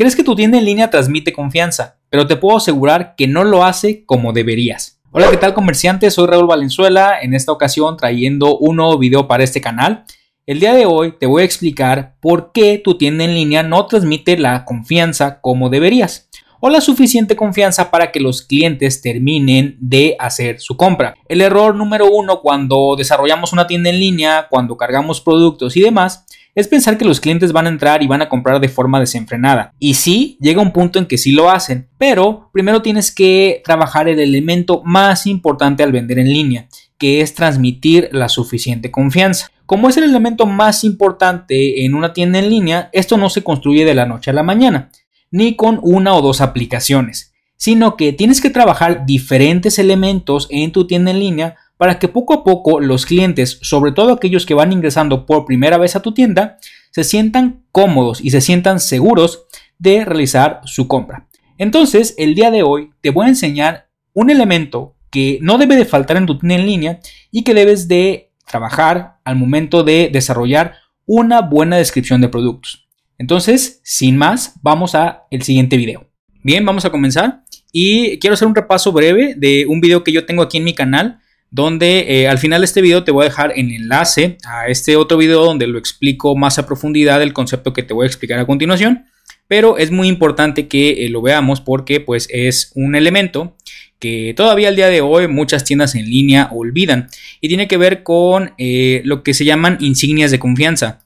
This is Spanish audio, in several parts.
Crees que tu tienda en línea transmite confianza, pero te puedo asegurar que no lo hace como deberías. Hola, ¿qué tal comerciantes? Soy Raúl Valenzuela, en esta ocasión trayendo un nuevo video para este canal. El día de hoy te voy a explicar por qué tu tienda en línea no transmite la confianza como deberías o la suficiente confianza para que los clientes terminen de hacer su compra. El error número uno cuando desarrollamos una tienda en línea, cuando cargamos productos y demás, es pensar que los clientes van a entrar y van a comprar de forma desenfrenada. Y sí, llega un punto en que sí lo hacen, pero primero tienes que trabajar el elemento más importante al vender en línea, que es transmitir la suficiente confianza. Como es el elemento más importante en una tienda en línea, esto no se construye de la noche a la mañana ni con una o dos aplicaciones, sino que tienes que trabajar diferentes elementos en tu tienda en línea para que poco a poco los clientes, sobre todo aquellos que van ingresando por primera vez a tu tienda, se sientan cómodos y se sientan seguros de realizar su compra. Entonces, el día de hoy te voy a enseñar un elemento que no debe de faltar en tu tienda en línea y que debes de trabajar al momento de desarrollar una buena descripción de productos. Entonces, sin más, vamos a el siguiente video. Bien, vamos a comenzar. Y quiero hacer un repaso breve de un video que yo tengo aquí en mi canal donde eh, al final de este video te voy a dejar el enlace a este otro video donde lo explico más a profundidad el concepto que te voy a explicar a continuación. Pero es muy importante que eh, lo veamos porque pues es un elemento que todavía al día de hoy muchas tiendas en línea olvidan. Y tiene que ver con eh, lo que se llaman insignias de confianza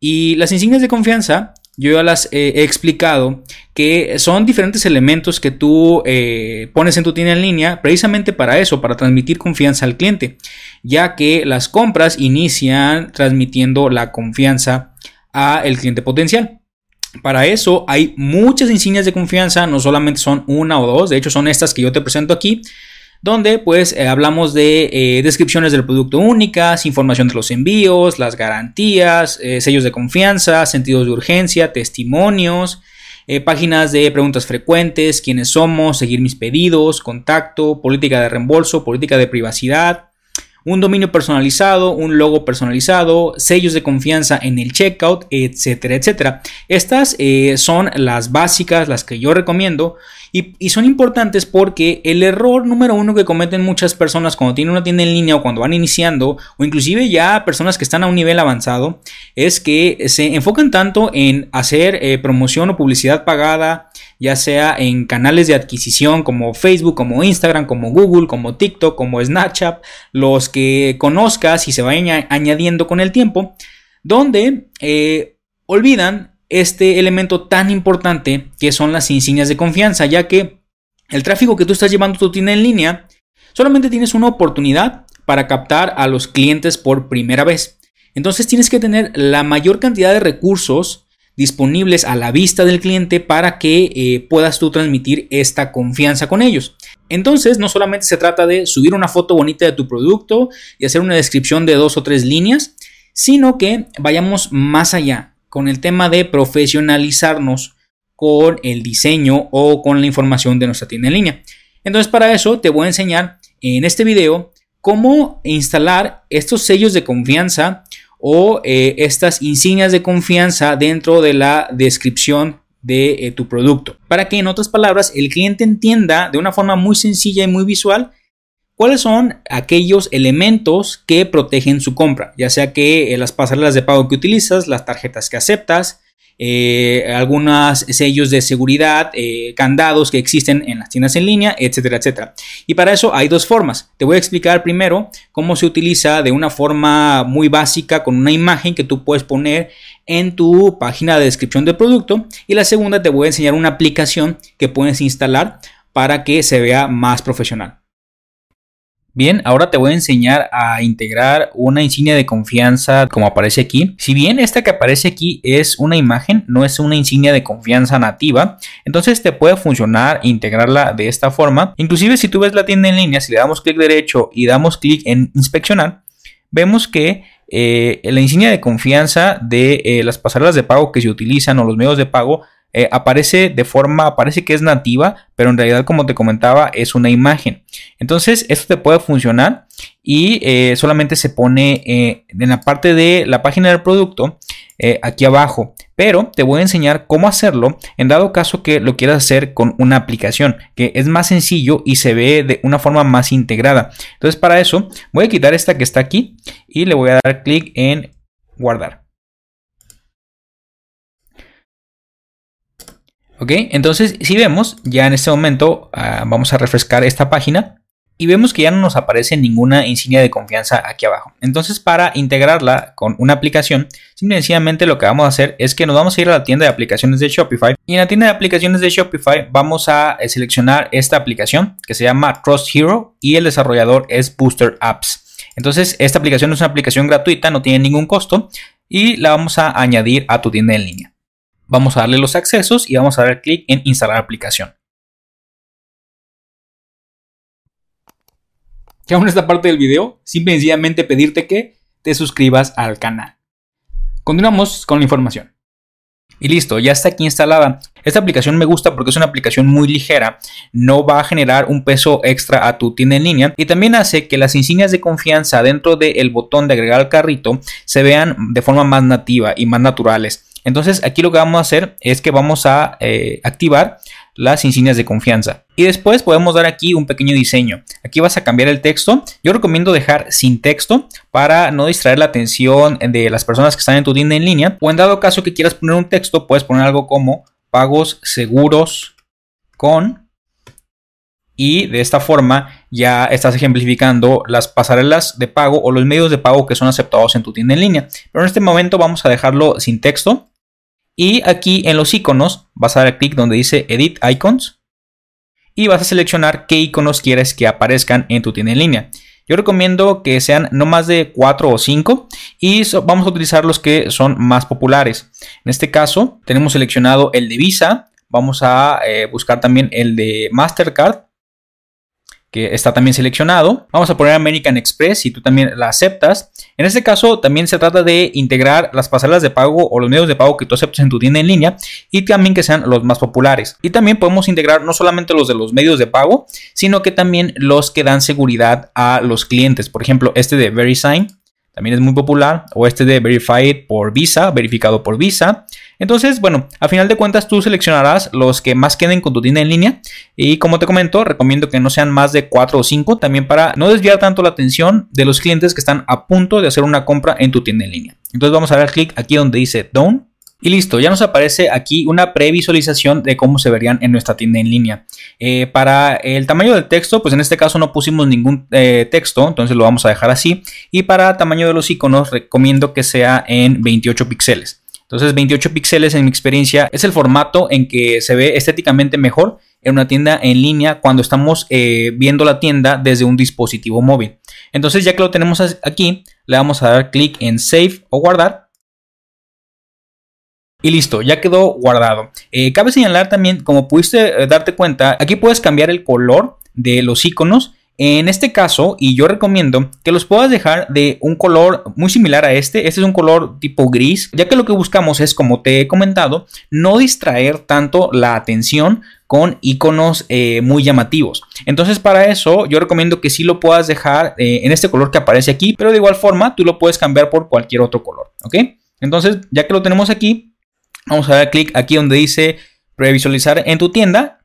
y las insignias de confianza, yo ya las he explicado, que son diferentes elementos que tú eh, pones en tu tienda en línea precisamente para eso, para transmitir confianza al cliente, ya que las compras inician transmitiendo la confianza al cliente potencial. Para eso hay muchas insignias de confianza, no solamente son una o dos, de hecho son estas que yo te presento aquí, donde pues eh, hablamos de eh, descripciones del producto únicas, información de los envíos, las garantías, eh, sellos de confianza, sentidos de urgencia, testimonios, páginas de preguntas frecuentes, quiénes somos, seguir mis pedidos, contacto, política de reembolso, política de privacidad, un dominio personalizado, un logo personalizado, sellos de confianza en el checkout, etcétera, etcétera. Estas son las básicas, las que yo recomiendo y, son importantes porque el error número uno que cometen muchas personas cuando tienen una tienda en línea o cuando van iniciando, o inclusive ya personas que están a un nivel avanzado, es que se enfocan tanto en hacer eh, promoción o publicidad pagada, ya sea en canales de adquisición como Facebook, como Instagram, como Google, como TikTok, como Snapchat, los que conozcas y se vayan añadiendo con el tiempo, donde eh, olvidan este elemento tan importante que son las insignias de confianza, ya que el tráfico que tú estás llevando tu tienda en línea, solamente tienes una oportunidad para captar a los clientes por primera vez. Entonces tienes que tener la mayor cantidad de recursos disponibles a la vista del cliente para que eh, puedas tú transmitir esta confianza con ellos. Entonces no solamente se trata de subir una foto bonita de tu producto y hacer una descripción de dos o tres líneas, sino que vayamos más allá con el tema de profesionalizarnos con el diseño o con la información de nuestra tienda en línea. Entonces para eso te voy a enseñar en este video cómo instalar estos sellos de confianza o eh, estas insignias de confianza dentro de la descripción de eh, tu producto. Para que en otras palabras el cliente entienda de una forma muy sencilla y muy visual ¿Cuáles son aquellos elementos que protegen su compra? Ya sea que eh, las pasarelas de pago que utilizas, las tarjetas que aceptas, eh, algunos sellos de seguridad, eh, candados que existen en las tiendas en línea, etcétera, etcétera. Y para eso hay dos formas. Te voy a explicar primero cómo se utiliza de una forma muy básica con una imagen que tú puedes poner en tu página de descripción del producto. Y la segunda te voy a enseñar una aplicación que puedes instalar para que se vea más profesional. Bien, ahora te voy a enseñar a integrar una insignia de confianza como aparece aquí. Si bien esta que aparece aquí es una imagen, no es una insignia de confianza nativa, entonces te puede funcionar integrarla de esta forma. Inclusive si tú ves la tienda en línea, si le damos clic derecho y damos clic en inspeccionar, vemos que eh, la insignia de confianza de eh, las pasarelas de pago que se utilizan o los medios de pago eh, aparece de forma, parece que es nativa, pero en realidad como te comentaba es una imagen. Entonces esto te puede funcionar y eh, solamente se pone eh, en la parte de la página del producto, aquí abajo, pero te voy a enseñar cómo hacerlo en dado caso que lo quieras hacer con una aplicación, que es más sencillo y se ve de una forma más integrada. Entonces para eso voy a quitar esta que está aquí y le voy a dar clic en guardar. Ok, entonces si vemos, ya en este momento ah, vamos a refrescar esta página y vemos que ya no nos aparece ninguna insignia de confianza aquí abajo. Entonces para integrarla con una aplicación, simplemente lo que vamos a hacer es que nos vamos a ir a la tienda de aplicaciones de Shopify y en la tienda de aplicaciones de Shopify vamos a eh, seleccionar esta aplicación que se llama Trust Hero y el desarrollador es Booster Apps. Entonces esta aplicación es una aplicación gratuita, no tiene ningún costo y la vamos a añadir a tu tienda en línea. Vamos a darle los accesos y vamos a dar clic en instalar aplicación. que aún esta parte del video, simple y sencillamente pedirte que te suscribas al canal. Continuamos con la información. Y listo, ya está aquí instalada. Esta aplicación me gusta porque es una aplicación muy ligera, no va a generar un peso extra a tu tienda en línea y también hace que las insignias de confianza dentro del botón de agregar al carrito se vean de forma más nativa y más naturales. Entonces aquí lo que vamos a hacer es que vamos a eh, activar las insignias de confianza. Y después podemos dar aquí un pequeño diseño. Aquí vas a cambiar el texto. Yo recomiendo dejar sin texto para no distraer la atención de las personas que están en tu tienda en línea. O en dado caso que quieras poner un texto, puedes poner algo como pagos seguros con y de esta forma ya estás ejemplificando las pasarelas de pago o los medios de pago que son aceptados en tu tienda en línea. Pero en este momento vamos a dejarlo sin texto y aquí en los iconos vas a dar clic donde dice Edit Icons y vas a seleccionar qué iconos quieres que aparezcan en tu tienda en línea. Yo recomiendo que sean no más de 4 o 5 y vamos a utilizar los que son más populares. En este caso tenemos seleccionado el de Visa, vamos a eh, buscar también el de Mastercard que está también seleccionado. Vamos a poner American Express si tú también la aceptas. En este caso también se trata de integrar las pasarelas de pago o los medios de pago que tú aceptes en tu tienda en línea y también que sean los más populares. Y también podemos integrar no solamente los de los medios de pago, sino que también los que dan seguridad a los clientes. Por ejemplo, este de VeriSign también es muy popular, o este de Verified por Visa, verificado por Visa. Entonces, bueno, a final de cuentas tú seleccionarás los que más queden con tu tienda en línea y como te comento, recomiendo que no sean más de 4 o 5 también para no desviar tanto la atención de los clientes que están a punto de hacer una compra en tu tienda en línea. Entonces vamos a dar clic aquí donde dice Done y listo, ya nos aparece aquí una previsualización de cómo se verían en nuestra tienda en línea. Eh, para el tamaño del texto, pues en este caso no pusimos ningún eh, texto, entonces lo vamos a dejar así. Y para tamaño de los iconos, recomiendo que sea en 28 píxeles. Entonces 28 píxeles en mi experiencia es el formato en que se ve estéticamente mejor en una tienda en línea cuando estamos eh, viendo la tienda desde un dispositivo móvil. Entonces ya que lo tenemos aquí, le vamos a dar clic en Save o Guardar y listo, ya quedó guardado. Eh, cabe señalar también, como pudiste eh, darte cuenta, aquí puedes cambiar el color de los iconos. En este caso, y yo recomiendo que los puedas dejar de un color muy similar a este. Este es un color tipo gris, ya que lo que buscamos es, como te he comentado, no distraer tanto la atención con iconos eh, muy llamativos. Entonces para eso yo recomiendo que sí lo puedas dejar en este color que aparece aquí, pero de igual forma tú lo puedes cambiar por cualquier otro color, ¿ok? Entonces ya que lo tenemos aquí, Vamos a dar clic aquí donde dice previsualizar en tu tienda.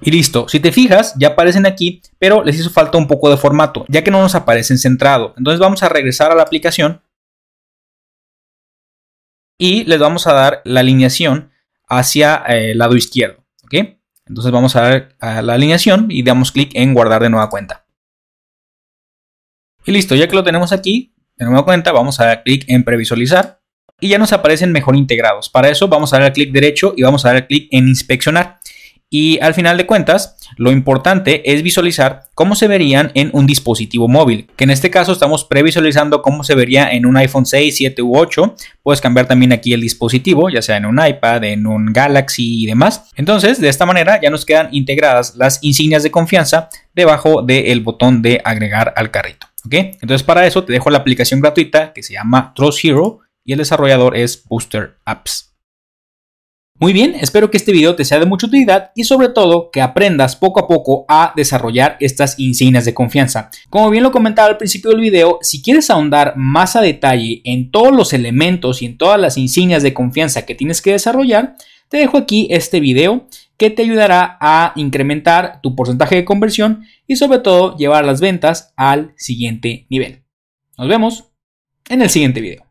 Y listo, si te fijas, ya aparecen aquí, pero les hizo falta un poco de formato, ya que no nos aparecen centrado. Entonces vamos a regresar a la aplicación y les vamos a dar la alineación hacia eh, el lado izquierdo. ¿ok? Entonces vamos a dar a la alineación y damos clic en guardar de nueva cuenta. Y listo, ya que lo tenemos aquí, de nueva cuenta, vamos a dar clic en previsualizar y ya nos aparecen mejor integrados. Para eso vamos a dar clic derecho y vamos a dar clic en inspeccionar. Y al final de cuentas, lo importante es visualizar cómo se verían en un dispositivo móvil, que en este caso estamos previsualizando cómo se vería en un iPhone 6, 7 u 8. Puedes cambiar también aquí el dispositivo, ya sea en un iPad, en un Galaxy y demás. Entonces, de esta manera ya nos quedan integradas las insignias de confianza debajo del botón de agregar al carrito. Entonces para eso te dejo la aplicación gratuita que se llama Trust Hero y el desarrollador es Booster Apps. Muy bien, espero que este video te sea de mucha utilidad y sobre todo que aprendas poco a poco a desarrollar estas insignias de confianza. Como bien lo comentaba al principio del video, si quieres ahondar más a detalle en todos los elementos y en todas las insignias de confianza que tienes que desarrollar, te dejo aquí este video que te ayudará a incrementar tu porcentaje de conversión y sobre todo llevar las ventas al siguiente nivel. Nos vemos en el siguiente video.